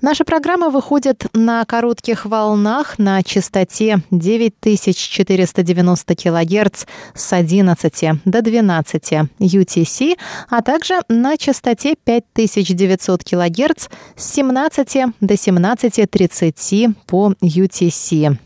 Наша программа выходит на коротких волнах на частоте 9490 кГц с 11 до 12 UTC, а также на частоте 5900 кГц с 17 до 17.30 по UTC.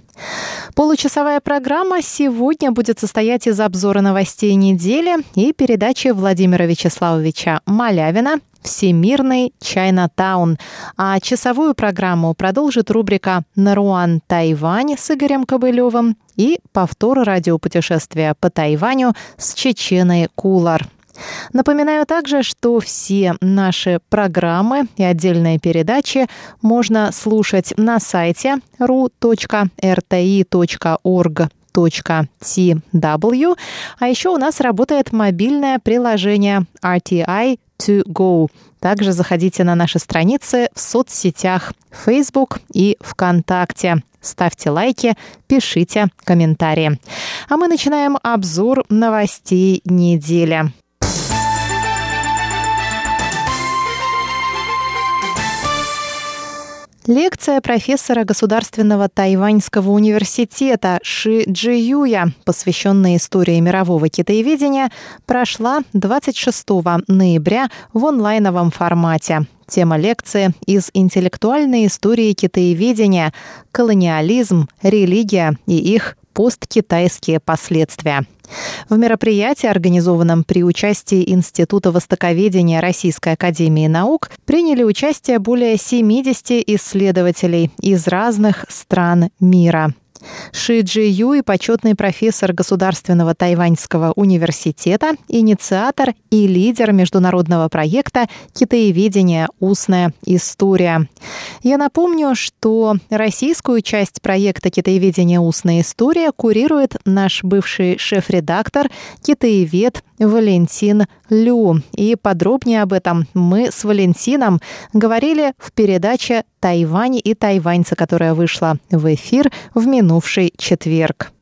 Получасовая программа сегодня будет состоять из обзора новостей недели и передачи Владимира Вячеславовича Малявина Всемирный Чайнатаун. А часовую программу продолжит рубрика «Наруан Тайвань» с Игорем Кобылевым и повтор радиопутешествия по Тайваню с Чеченой Кулар. Напоминаю также, что все наши программы и отдельные передачи можно слушать на сайте ru.rti.org tw. А еще у нас работает мобильное приложение RTI to go. Также заходите на наши страницы в соцсетях Facebook и ВКонтакте. Ставьте лайки, пишите комментарии. А мы начинаем обзор новостей недели. Лекция профессора Государственного Тайваньского университета Ши Джиюя, посвященная истории мирового китаеведения, прошла 26 ноября в онлайновом формате. Тема лекции из интеллектуальной истории китаеведения «Колониализм, религия и их посткитайские последствия». В мероприятии, организованном при участии Института востоковедения Российской Академии Наук, приняли участие более 70 исследователей из разных стран мира. Ши Джи Юй – почетный профессор Государственного Тайваньского университета, инициатор и лидер международного проекта «Китаеведение. Устная история». Я напомню, что российскую часть проекта «Китаеведение. Устная история» курирует наш бывший шеф-редактор, китаевед Валентин Лю. И подробнее об этом мы с Валентином говорили в передаче «Тайвань и тайваньцы», которая вышла в эфир в минувший четверг.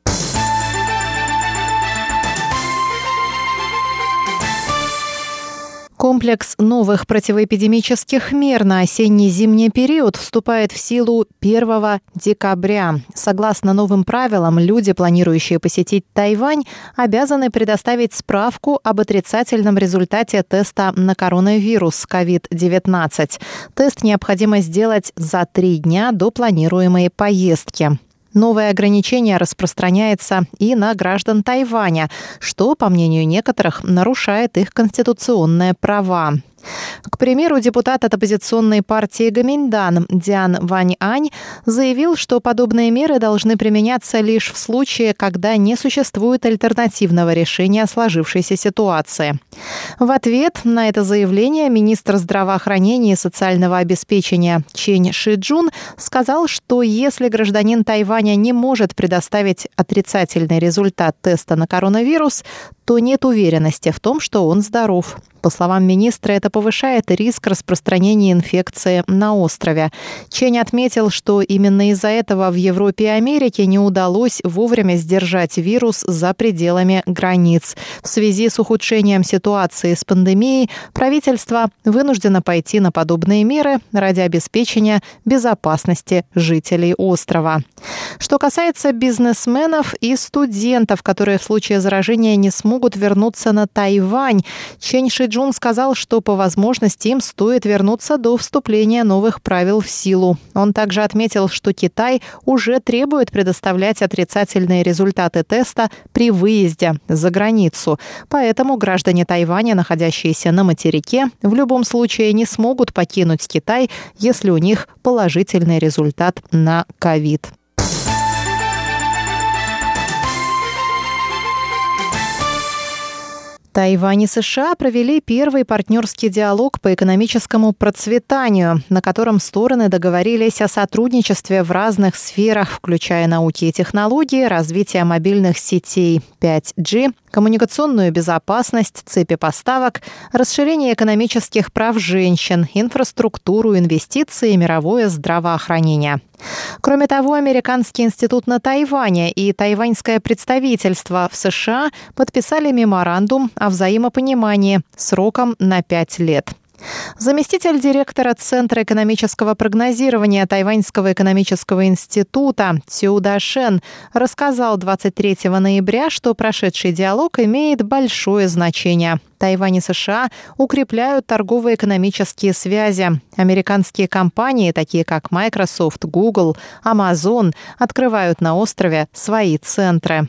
Комплекс новых противоэпидемических мер на осенне-зимний период вступает в силу 1 декабря. Согласно новым правилам, люди, планирующие посетить Тайвань, обязаны предоставить справку об отрицательном результате теста на коронавирус COVID-19. Тест необходимо сделать за три дня до планируемой поездки. Новое ограничение распространяется и на граждан Тайваня, что, по мнению некоторых, нарушает их конституционные права. К примеру, депутат от оппозиционной партии Гаминьдан Диан Вань Ань заявил, что подобные меры должны применяться лишь в случае, когда не существует альтернативного решения сложившейся ситуации. В ответ на это заявление министр здравоохранения и социального обеспечения Чень Шиджун сказал, что если гражданин Тайваня не может предоставить отрицательный результат теста на коронавирус, то нет уверенности в том, что он здоров. По словам министра, это повышает риск распространения инфекции на острове. Чень отметил, что именно из-за этого в Европе и Америке не удалось вовремя сдержать вирус за пределами границ. В связи с ухудшением ситуации с пандемией правительство вынуждено пойти на подобные меры ради обеспечения безопасности жителей острова. Что касается бизнесменов и студентов, которые в случае заражения не смогут вернуться на Тайвань, Чень Шиджун Джун сказал, что по возможности им стоит вернуться до вступления новых правил в силу. Он также отметил, что Китай уже требует предоставлять отрицательные результаты теста при выезде за границу. Поэтому граждане Тайваня, находящиеся на материке, в любом случае не смогут покинуть Китай, если у них положительный результат на ковид. Тайвань и США провели первый партнерский диалог по экономическому процветанию, на котором стороны договорились о сотрудничестве в разных сферах, включая науки и технологии, развитие мобильных сетей 5G, коммуникационную безопасность, цепи поставок, расширение экономических прав женщин, инфраструктуру, инвестиции и мировое здравоохранение. Кроме того, Американский институт на Тайване и тайваньское представительство в США подписали меморандум о взаимопонимании сроком на пять лет. Заместитель директора Центра экономического прогнозирования Тайваньского экономического института Цюда Шен рассказал 23 ноября, что прошедший диалог имеет большое значение. Тайвань и США укрепляют торгово-экономические связи. Американские компании, такие как Microsoft, Google, Amazon, открывают на острове свои центры.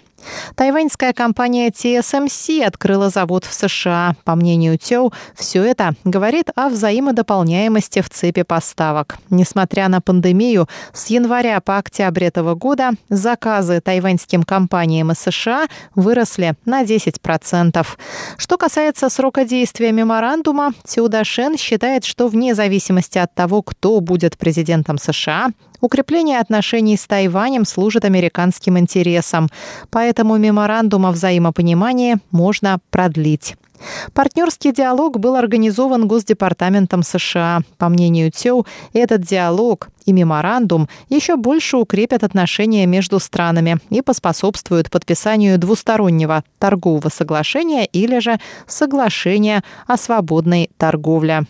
Тайваньская компания TSMC открыла завод в США. По мнению Тёу, все это говорит о взаимодополняемости в цепи поставок. Несмотря на пандемию, с января по октябрь этого года заказы тайваньским компаниям из США выросли на 10%. Что касается срока действия меморандума, Тюдашен считает, что вне зависимости от того, кто будет президентом США, Укрепление отношений с Тайванем служит американским интересам, поэтому меморандум о взаимопонимании можно продлить. Партнерский диалог был организован Госдепартаментом США. По мнению ТЕУ, этот диалог и меморандум еще больше укрепят отношения между странами и поспособствуют подписанию двустороннего торгового соглашения или же соглашения о свободной торговле.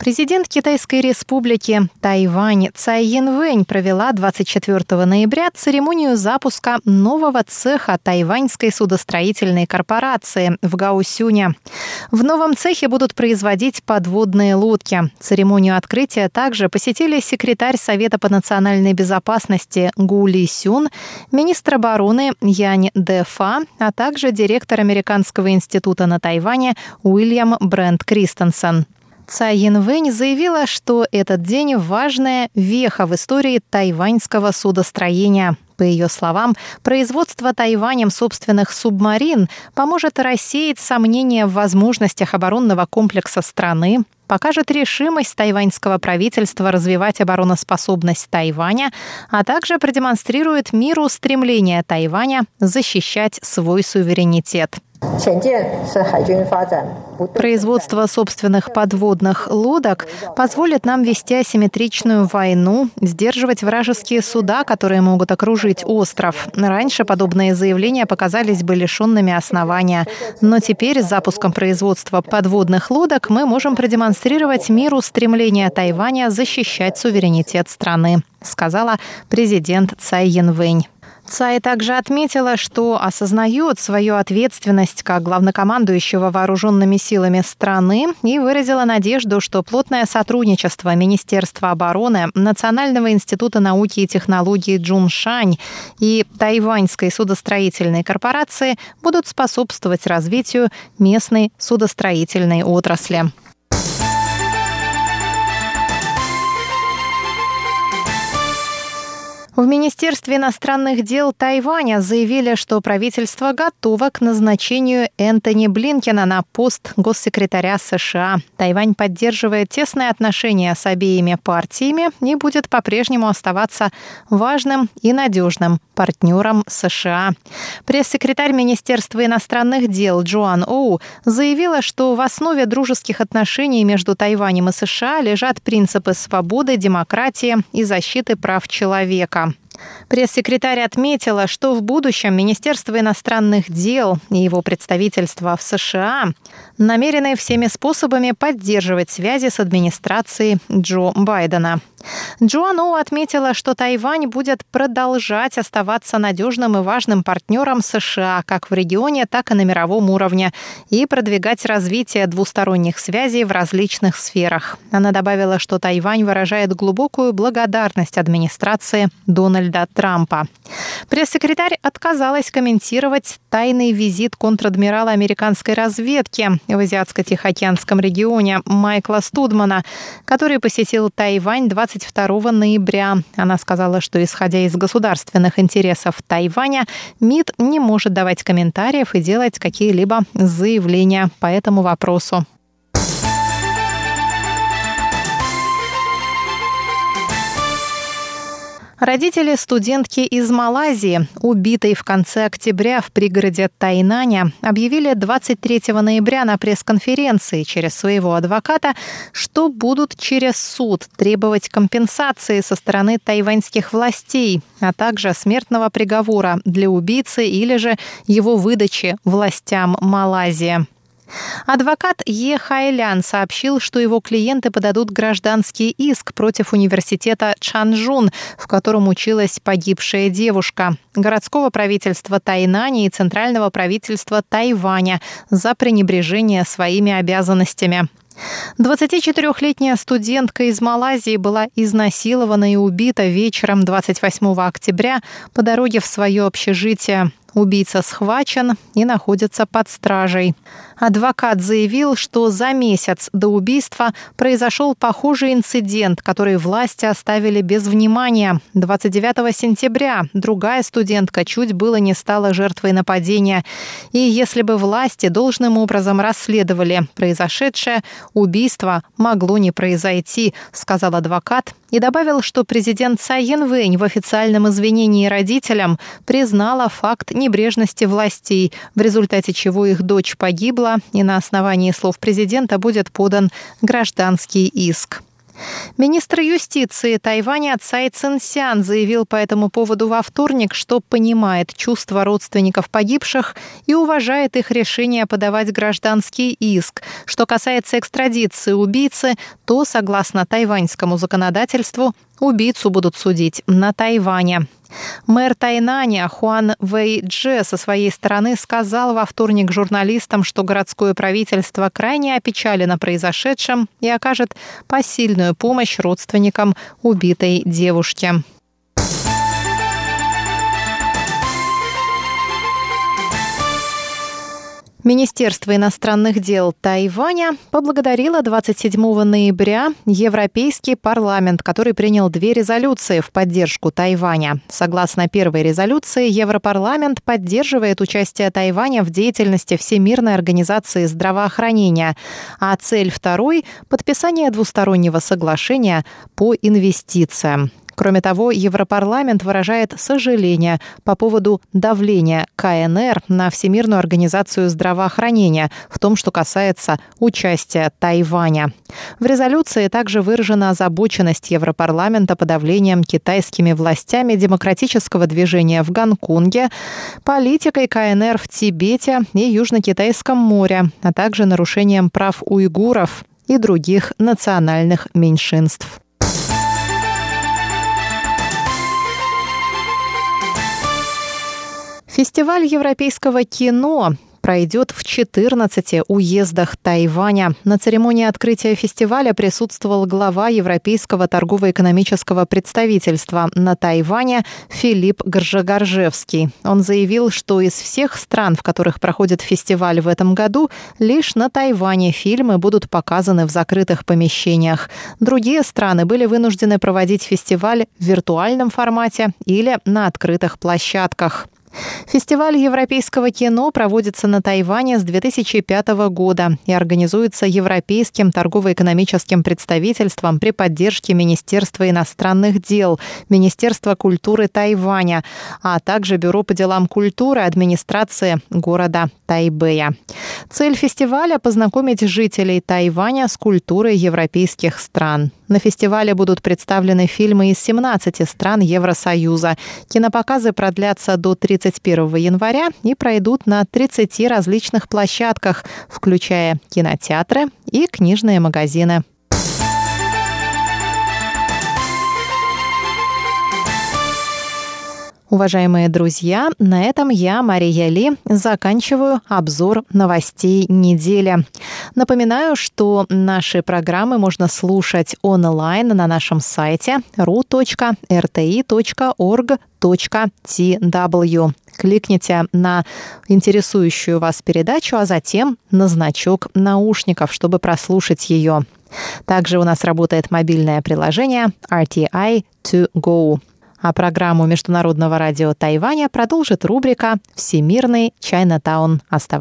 Президент Китайской республики Тайвань Цай Янвэнь провела 24 ноября церемонию запуска нового цеха тайваньской судостроительной корпорации в Гаусюне. В новом цехе будут производить подводные лодки. Церемонию открытия также посетили секретарь Совета по национальной безопасности Гу Ли Сюн, министр обороны Янь Дэфа, а также директор Американского института на Тайване Уильям Брент Кристенсен. Цай Янвэнь заявила, что этот день – важная веха в истории тайваньского судостроения. По ее словам, производство Тайванем собственных субмарин поможет рассеять сомнения в возможностях оборонного комплекса страны, покажет решимость тайваньского правительства развивать обороноспособность Тайваня, а также продемонстрирует миру стремление Тайваня защищать свой суверенитет. Производство собственных подводных лодок позволит нам вести асимметричную войну, сдерживать вражеские суда, которые могут окружить остров. Раньше подобные заявления показались бы лишенными основания. Но теперь с запуском производства подводных лодок мы можем продемонстрировать миру стремление Тайваня защищать суверенитет страны, сказала президент Цай Янвэнь. Цай также отметила, что осознает свою ответственность как главнокомандующего вооруженными силами страны и выразила надежду, что плотное сотрудничество Министерства обороны, Национального института науки и технологий Джуншань и Тайваньской судостроительной корпорации будут способствовать развитию местной судостроительной отрасли. В Министерстве иностранных дел Тайваня заявили, что правительство готово к назначению Энтони Блинкена на пост госсекретаря США. Тайвань поддерживает тесные отношения с обеими партиями и будет по-прежнему оставаться важным и надежным партнером США. Пресс-секретарь Министерства иностранных дел Джоан Оу заявила, что в основе дружеских отношений между Тайванем и США лежат принципы свободы, демократии и защиты прав человека. com. Пресс-секретарь отметила, что в будущем Министерство иностранных дел и его представительство в США намерены всеми способами поддерживать связи с администрацией Джо Байдена. Джоан Оу отметила, что Тайвань будет продолжать оставаться надежным и важным партнером США как в регионе, так и на мировом уровне и продвигать развитие двусторонних связей в различных сферах. Она добавила, что Тайвань выражает глубокую благодарность администрации Дональда Дональда Трампа. Пресс-секретарь отказалась комментировать тайный визит контр-адмирала американской разведки в Азиатско-Тихоокеанском регионе Майкла Студмана, который посетил Тайвань 22 ноября. Она сказала, что, исходя из государственных интересов Тайваня, МИД не может давать комментариев и делать какие-либо заявления по этому вопросу. Родители студентки из Малайзии, убитой в конце октября в пригороде Тайнаня, объявили 23 ноября на пресс-конференции через своего адвоката, что будут через суд требовать компенсации со стороны тайваньских властей, а также смертного приговора для убийцы или же его выдачи властям Малайзии. Адвокат Е. Хайлян сообщил, что его клиенты подадут гражданский иск против университета Чанжун, в котором училась погибшая девушка, городского правительства Тайнани и центрального правительства Тайваня за пренебрежение своими обязанностями. 24-летняя студентка из Малайзии была изнасилована и убита вечером 28 октября по дороге в свое общежитие. Убийца схвачен и находится под стражей. Адвокат заявил, что за месяц до убийства произошел похожий инцидент, который власти оставили без внимания. 29 сентября другая студентка чуть было не стала жертвой нападения. И если бы власти должным образом расследовали произошедшее, убийство могло не произойти, сказал адвокат и добавил, что президент Цай Янвэнь в официальном извинении родителям признала факт небрежности властей, в результате чего их дочь погибла, и на основании слов президента будет подан гражданский иск. Министр юстиции Тайваня Цай Цинсян заявил по этому поводу во вторник, что понимает чувства родственников погибших и уважает их решение подавать гражданский иск. Что касается экстрадиции убийцы, то, согласно тайваньскому законодательству, убийцу будут судить на Тайване. Мэр Тайнаня Хуан Вэй Дже со своей стороны сказал во вторник журналистам, что городское правительство крайне опечалено произошедшим и окажет посильную помощь родственникам убитой девушки. Министерство иностранных дел Тайваня поблагодарило 27 ноября Европейский парламент, который принял две резолюции в поддержку Тайваня. Согласно первой резолюции, Европарламент поддерживает участие Тайваня в деятельности Всемирной организации здравоохранения, а цель второй – подписание двустороннего соглашения по инвестициям. Кроме того, Европарламент выражает сожаление по поводу давления КНР на Всемирную организацию здравоохранения в том, что касается участия Тайваня. В резолюции также выражена озабоченность Европарламента подавлением китайскими властями демократического движения в Гонконге, политикой КНР в Тибете и Южно-Китайском море, а также нарушением прав уйгуров и других национальных меньшинств. Фестиваль европейского кино пройдет в 14 уездах Тайваня. На церемонии открытия фестиваля присутствовал глава Европейского торгово-экономического представительства на Тайване Филипп Горжегоржевский. Он заявил, что из всех стран, в которых проходит фестиваль в этом году, лишь на Тайване фильмы будут показаны в закрытых помещениях. Другие страны были вынуждены проводить фестиваль в виртуальном формате или на открытых площадках. Фестиваль европейского кино проводится на Тайване с 2005 года и организуется Европейским торгово-экономическим представительством при поддержке Министерства иностранных дел, Министерства культуры Тайваня, а также Бюро по делам культуры администрации города Тайбэя. Цель фестиваля – познакомить жителей Тайваня с культурой европейских стран. На фестивале будут представлены фильмы из 17 стран Евросоюза. Кинопоказы продлятся до 31 января и пройдут на 30 различных площадках, включая кинотеатры и книжные магазины. Уважаемые друзья, на этом я, Мария Ли, заканчиваю обзор новостей недели. Напоминаю, что наши программы можно слушать онлайн на нашем сайте ru.rti.org.tw. Кликните на интересующую вас передачу, а затем на значок наушников, чтобы прослушать ее. Также у нас работает мобильное приложение RTI To Go. А программу Международного радио Тайваня продолжит рубрика «Всемирный Чайнатаун». Оставайтесь